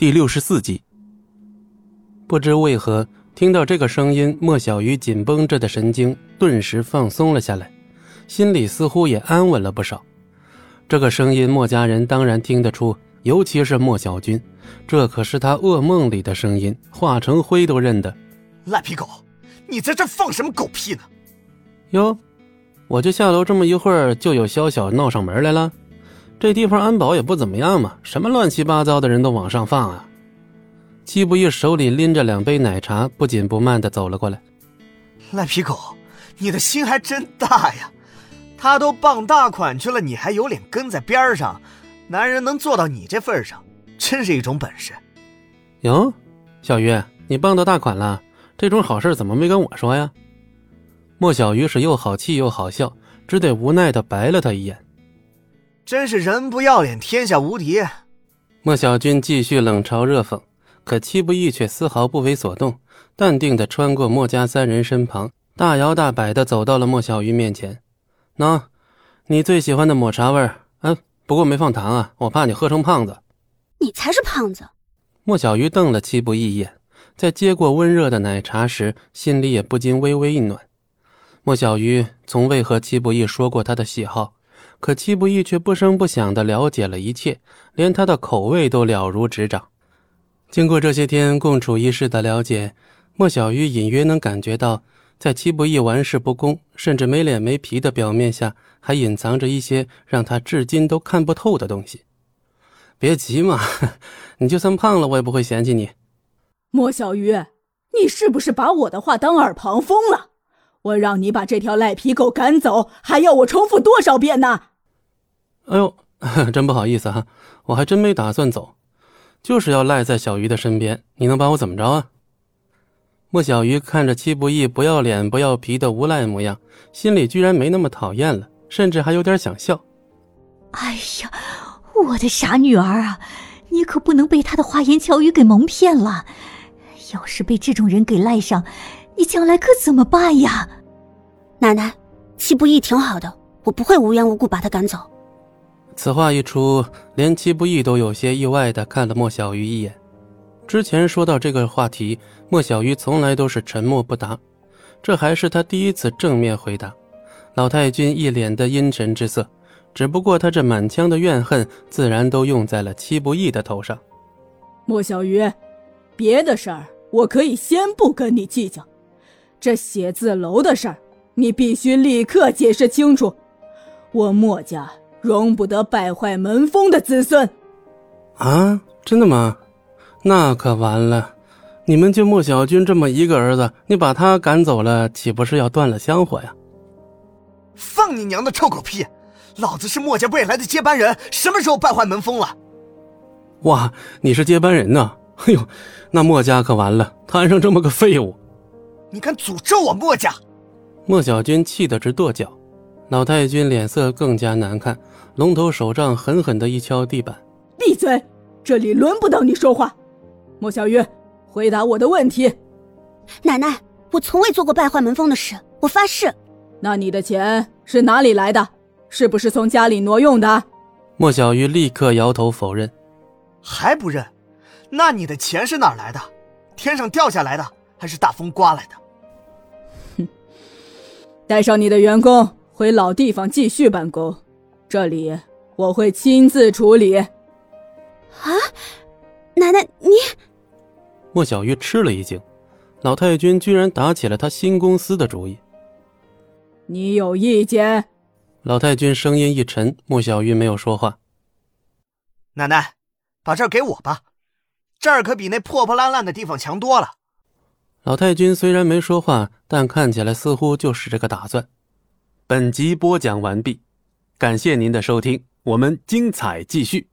第六十四集。不知为何，听到这个声音，莫小鱼紧绷着的神经顿时放松了下来，心里似乎也安稳了不少。这个声音，莫家人当然听得出，尤其是莫小军，这可是他噩梦里的声音，化成灰都认得。赖皮狗，你在这放什么狗屁呢？哟，我就下楼这么一会儿，就有宵小闹上门来了。这地方安保也不怎么样嘛，什么乱七八糟的人都往上放啊！季不易手里拎着两杯奶茶，不紧不慢的走了过来。赖皮狗，你的心还真大呀！他都傍大款去了，你还有脸跟在边上？男人能做到你这份上，真是一种本事。哟，小鱼，你傍到大款了？这种好事怎么没跟我说呀？莫小鱼是又好气又好笑，只得无奈的白了他一眼。真是人不要脸，天下无敌。莫小军继续冷嘲热讽，可戚不义却丝毫不为所动，淡定地穿过莫家三人身旁，大摇大摆地走到了莫小鱼面前。喏，你最喜欢的抹茶味儿，嗯，不过没放糖啊，我怕你喝成胖子。你才是胖子。莫小鱼瞪了戚不义一眼，在接过温热的奶茶时，心里也不禁微微一暖。莫小鱼从未和戚不义说过他的喜好。可戚不义却不声不响地了解了一切，连他的口味都了如指掌。经过这些天共处一室的了解，莫小鱼隐约能感觉到，在戚不义玩世不恭，甚至没脸没皮的表面下，还隐藏着一些让他至今都看不透的东西。别急嘛，你就算胖了，我也不会嫌弃你。莫小鱼，你是不是把我的话当耳旁风了？我让你把这条赖皮狗赶走，还要我重复多少遍呢？哎呦，真不好意思哈，我还真没打算走，就是要赖在小鱼的身边。你能把我怎么着啊？莫小鱼看着戚不义不要脸不要皮的无赖模样，心里居然没那么讨厌了，甚至还有点想笑。哎呀，我的傻女儿啊，你可不能被他的花言巧语给蒙骗了。要是被这种人给赖上，你将来可怎么办呀？奶奶，戚不义挺好的，我不会无缘无故把他赶走。此话一出，连戚不义都有些意外的看了莫小鱼一眼。之前说到这个话题，莫小鱼从来都是沉默不答，这还是他第一次正面回答。老太君一脸的阴沉之色，只不过他这满腔的怨恨，自然都用在了戚不义的头上。莫小鱼，别的事儿我可以先不跟你计较，这写字楼的事儿，你必须立刻解释清楚。我莫家。容不得败坏门风的子孙，啊！真的吗？那可完了！你们就莫小军这么一个儿子，你把他赶走了，岂不是要断了香火呀？放你娘的臭狗屁！老子是莫家未来的接班人，什么时候败坏门风了？哇！你是接班人呐？哎呦，那莫家可完了，摊上这么个废物！你敢诅咒我莫家？莫小军气得直跺脚。老太君脸色更加难看，龙头手杖狠狠的一敲地板：“闭嘴！这里轮不到你说话。”莫小鱼，回答我的问题。奶奶，我从未做过败坏门风的事，我发誓。那你的钱是哪里来的？是不是从家里挪用的？莫小鱼立刻摇头否认。还不认？那你的钱是哪来的？天上掉下来的，还是大风刮来的？哼！带上你的员工。回老地方继续办公，这里我会亲自处理。啊，奶奶你！莫小鱼吃了一惊，老太君居然打起了他新公司的主意。你有意见？老太君声音一沉，莫小鱼没有说话。奶奶，把这儿给我吧，这儿可比那破破烂烂的地方强多了。老太君虽然没说话，但看起来似乎就是这个打算。本集播讲完毕，感谢您的收听，我们精彩继续。